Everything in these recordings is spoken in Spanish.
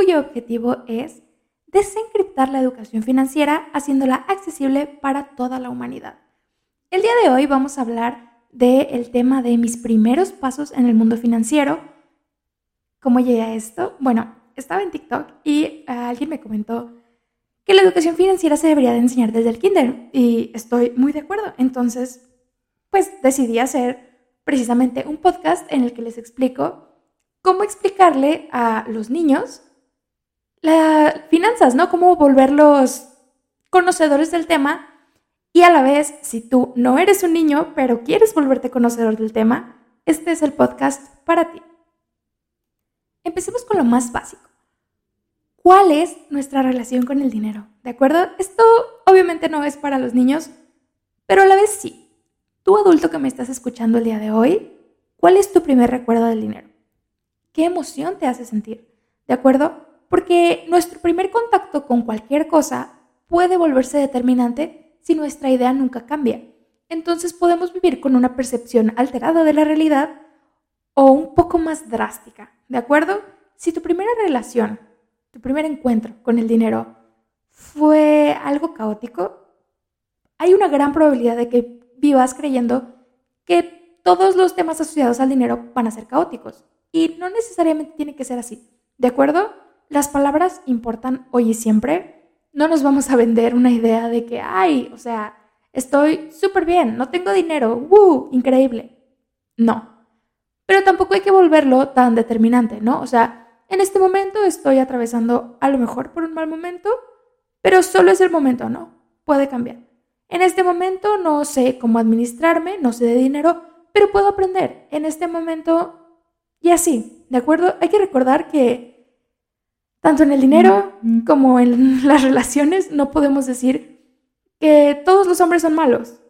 cuyo objetivo es desencriptar la educación financiera haciéndola accesible para toda la humanidad. El día de hoy vamos a hablar del tema de mis primeros pasos en el mundo financiero. ¿Cómo llegué a esto? Bueno, estaba en TikTok y alguien me comentó que la educación financiera se debería de enseñar desde el kinder y estoy muy de acuerdo. Entonces, pues decidí hacer precisamente un podcast en el que les explico cómo explicarle a los niños las finanzas, ¿no? Cómo volverlos conocedores del tema y a la vez, si tú no eres un niño, pero quieres volverte conocedor del tema, este es el podcast para ti. Empecemos con lo más básico. ¿Cuál es nuestra relación con el dinero? ¿De acuerdo? Esto obviamente no es para los niños, pero a la vez sí. Tú adulto que me estás escuchando el día de hoy, ¿cuál es tu primer recuerdo del dinero? ¿Qué emoción te hace sentir? ¿De acuerdo? Porque nuestro primer contacto con cualquier cosa puede volverse determinante si nuestra idea nunca cambia. Entonces podemos vivir con una percepción alterada de la realidad o un poco más drástica, ¿de acuerdo? Si tu primera relación, tu primer encuentro con el dinero fue algo caótico, hay una gran probabilidad de que vivas creyendo que todos los temas asociados al dinero van a ser caóticos. Y no necesariamente tiene que ser así, ¿de acuerdo? Las palabras importan hoy y siempre. No nos vamos a vender una idea de que, ay, o sea, estoy súper bien, no tengo dinero, ¡woo! Increíble. No. Pero tampoco hay que volverlo tan determinante, ¿no? O sea, en este momento estoy atravesando a lo mejor por un mal momento, pero solo es el momento, ¿no? Puede cambiar. En este momento no sé cómo administrarme, no sé de dinero, pero puedo aprender. En este momento, y así, ¿de acuerdo? Hay que recordar que tanto en el dinero como en las relaciones no podemos decir que todos los hombres son malos.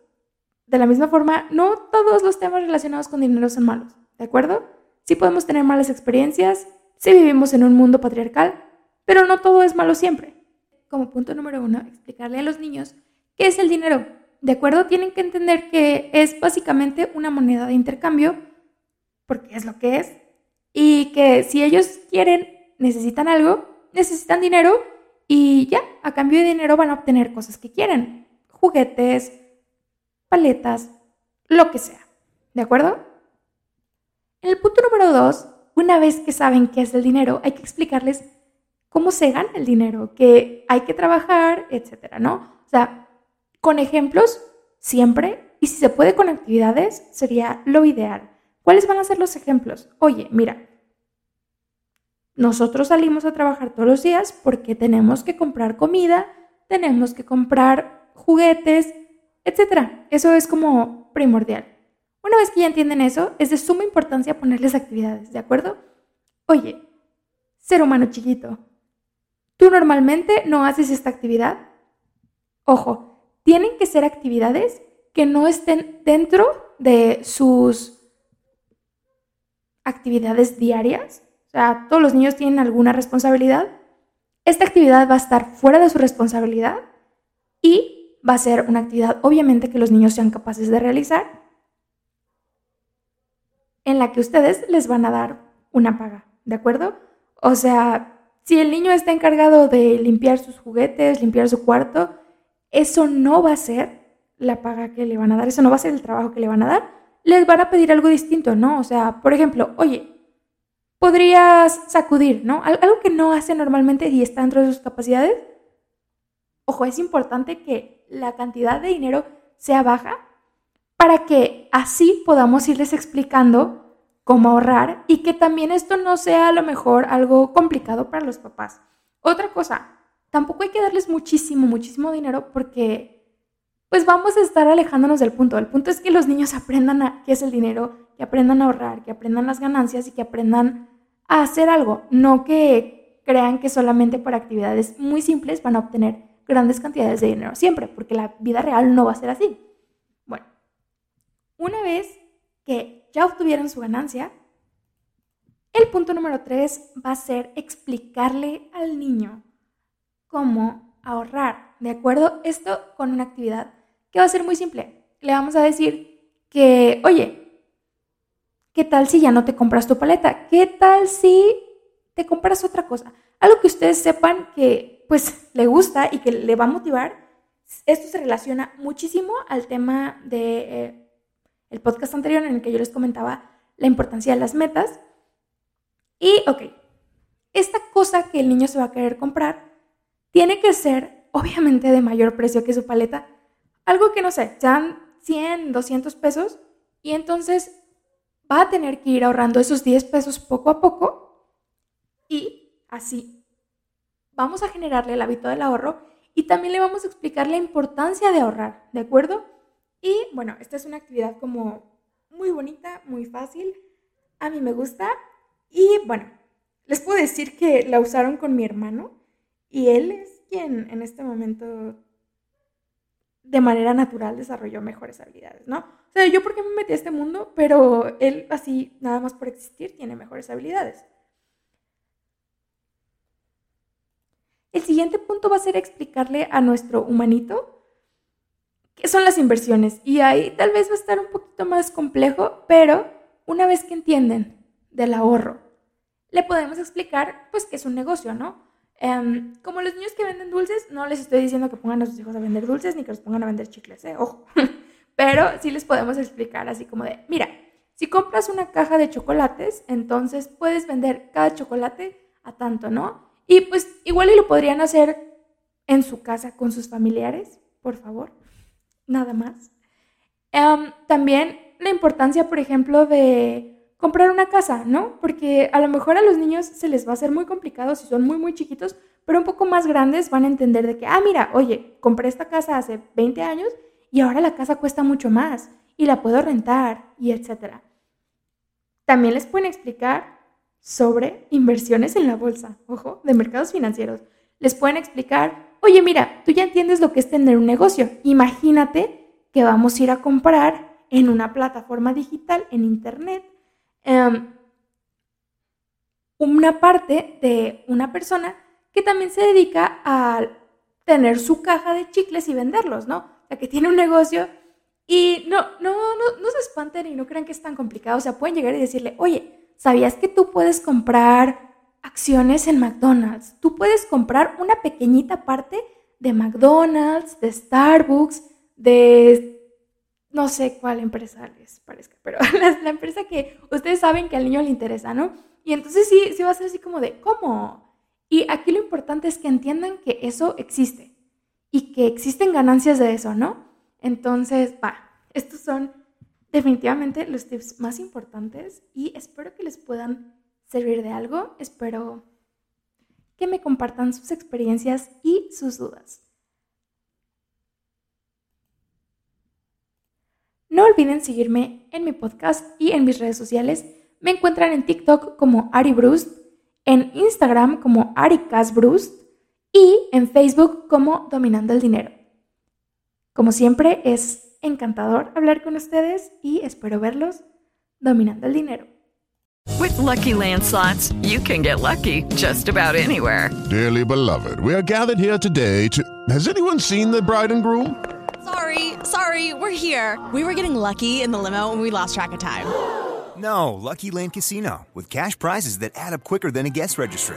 De la misma forma, no todos los temas relacionados con dinero son malos, ¿de acuerdo? Sí podemos tener malas experiencias, sí vivimos en un mundo patriarcal, pero no todo es malo siempre. Como punto número uno, explicarle a los niños qué es el dinero. ¿De acuerdo? Tienen que entender que es básicamente una moneda de intercambio, porque es lo que es, y que si ellos quieren necesitan algo, necesitan dinero y ya, a cambio de dinero van a obtener cosas que quieren, juguetes, paletas, lo que sea. ¿De acuerdo? En el punto número dos, una vez que saben qué es el dinero, hay que explicarles cómo se gana el dinero, que hay que trabajar, etcétera, ¿no? O sea, con ejemplos siempre, y si se puede con actividades, sería lo ideal. ¿Cuáles van a ser los ejemplos? Oye, mira, nosotros salimos a trabajar todos los días porque tenemos que comprar comida, tenemos que comprar juguetes, etc. Eso es como primordial. Una vez que ya entienden eso, es de suma importancia ponerles actividades, ¿de acuerdo? Oye, ser humano chiquito, ¿tú normalmente no haces esta actividad? Ojo, tienen que ser actividades que no estén dentro de sus actividades diarias o sea, todos los niños tienen alguna responsabilidad. Esta actividad va a estar fuera de su responsabilidad y va a ser una actividad obviamente que los niños sean capaces de realizar en la que ustedes les van a dar una paga, ¿de acuerdo? O sea, si el niño está encargado de limpiar sus juguetes, limpiar su cuarto, eso no va a ser la paga que le van a dar, eso no va a ser el trabajo que le van a dar. Les van a pedir algo distinto, ¿no? O sea, por ejemplo, oye, podrías sacudir, ¿no? Algo que no hace normalmente y está dentro de sus capacidades. Ojo, es importante que la cantidad de dinero sea baja para que así podamos irles explicando cómo ahorrar y que también esto no sea a lo mejor algo complicado para los papás. Otra cosa, tampoco hay que darles muchísimo, muchísimo dinero porque pues vamos a estar alejándonos del punto. El punto es que los niños aprendan a qué es el dinero, que aprendan a ahorrar, que aprendan las ganancias y que aprendan a hacer algo, no que crean que solamente por actividades muy simples van a obtener grandes cantidades de dinero siempre, porque la vida real no va a ser así. Bueno, una vez que ya obtuvieron su ganancia, el punto número tres va a ser explicarle al niño cómo ahorrar, ¿de acuerdo? Esto con una actividad que va a ser muy simple. Le vamos a decir que, oye, ¿qué tal si ya no te compras tu paleta? ¿Qué tal si te compras otra cosa? Algo que ustedes sepan que pues le gusta y que le va a motivar. Esto se relaciona muchísimo al tema de eh, el podcast anterior en el que yo les comentaba la importancia de las metas. Y, ok, esta cosa que el niño se va a querer comprar tiene que ser, obviamente, de mayor precio que su paleta. Algo que no sé, sean 100, 200 pesos. Y entonces va a tener que ir ahorrando esos 10 pesos poco a poco. Y así vamos a generarle el hábito del ahorro y también le vamos a explicar la importancia de ahorrar, ¿de acuerdo? Y bueno, esta es una actividad como muy bonita, muy fácil. A mí me gusta. Y bueno, les puedo decir que la usaron con mi hermano y él es quien en este momento de manera natural desarrolló mejores habilidades, ¿no? O sea, yo porque me metí a este mundo, pero él así, nada más por existir, tiene mejores habilidades. El siguiente punto va a ser explicarle a nuestro humanito qué son las inversiones. Y ahí tal vez va a estar un poquito más complejo, pero una vez que entienden del ahorro, le podemos explicar pues que es un negocio, ¿no? Em, como los niños que venden dulces, no les estoy diciendo que pongan a sus hijos a vender dulces ni que los pongan a vender chicles, ¿eh? ojo. Pero sí les podemos explicar así como de, mira, si compras una caja de chocolates, entonces puedes vender cada chocolate a tanto, ¿no? Y pues igual y lo podrían hacer en su casa con sus familiares, por favor, nada más. Em, también la importancia, por ejemplo, de comprar una casa, ¿no? Porque a lo mejor a los niños se les va a hacer muy complicado si son muy, muy chiquitos, pero un poco más grandes van a entender de que, ah, mira, oye, compré esta casa hace 20 años y ahora la casa cuesta mucho más y la puedo rentar y etcétera. También les pueden explicar sobre inversiones en la bolsa, ojo, de mercados financieros. Les pueden explicar, oye, mira, tú ya entiendes lo que es tener un negocio. Imagínate que vamos a ir a comprar en una plataforma digital, en Internet, em, una parte de una persona que también se dedica a tener su caja de chicles y venderlos, ¿no? Sea, que tiene un negocio y no, no, no, no se espanten y no crean que es tan complicado. O sea, pueden llegar y decirle, oye, ¿Sabías que tú puedes comprar acciones en McDonald's? Tú puedes comprar una pequeñita parte de McDonald's, de Starbucks, de no sé cuál empresa les parezca, pero la, empresa que ustedes saben que al niño le interesa, ¿no? Y entonces sí, sí va a ser así como de, ¿cómo? Y aquí lo importante es que entiendan que eso existe y que existen ganancias de eso, ¿no? Entonces, va, estos son definitivamente los tips más importantes y espero que les puedan servir de algo. Espero que me compartan sus experiencias y sus dudas. No olviden seguirme en mi podcast y en mis redes sociales. Me encuentran en TikTok como Ari Brust, en Instagram como AriCasBrust y en Facebook como Dominando el Dinero. Como siempre, es encantador hablar con ustedes y espero verlos dominando el dinero. With lucky landslots, you can get lucky just about anywhere. Dearly beloved, we are gathered here today to. Has anyone seen the bride and groom? Sorry, sorry, we're here. We were getting lucky in the limo and we lost track of time. No, Lucky Land Casino, with cash prizes that add up quicker than a guest registry.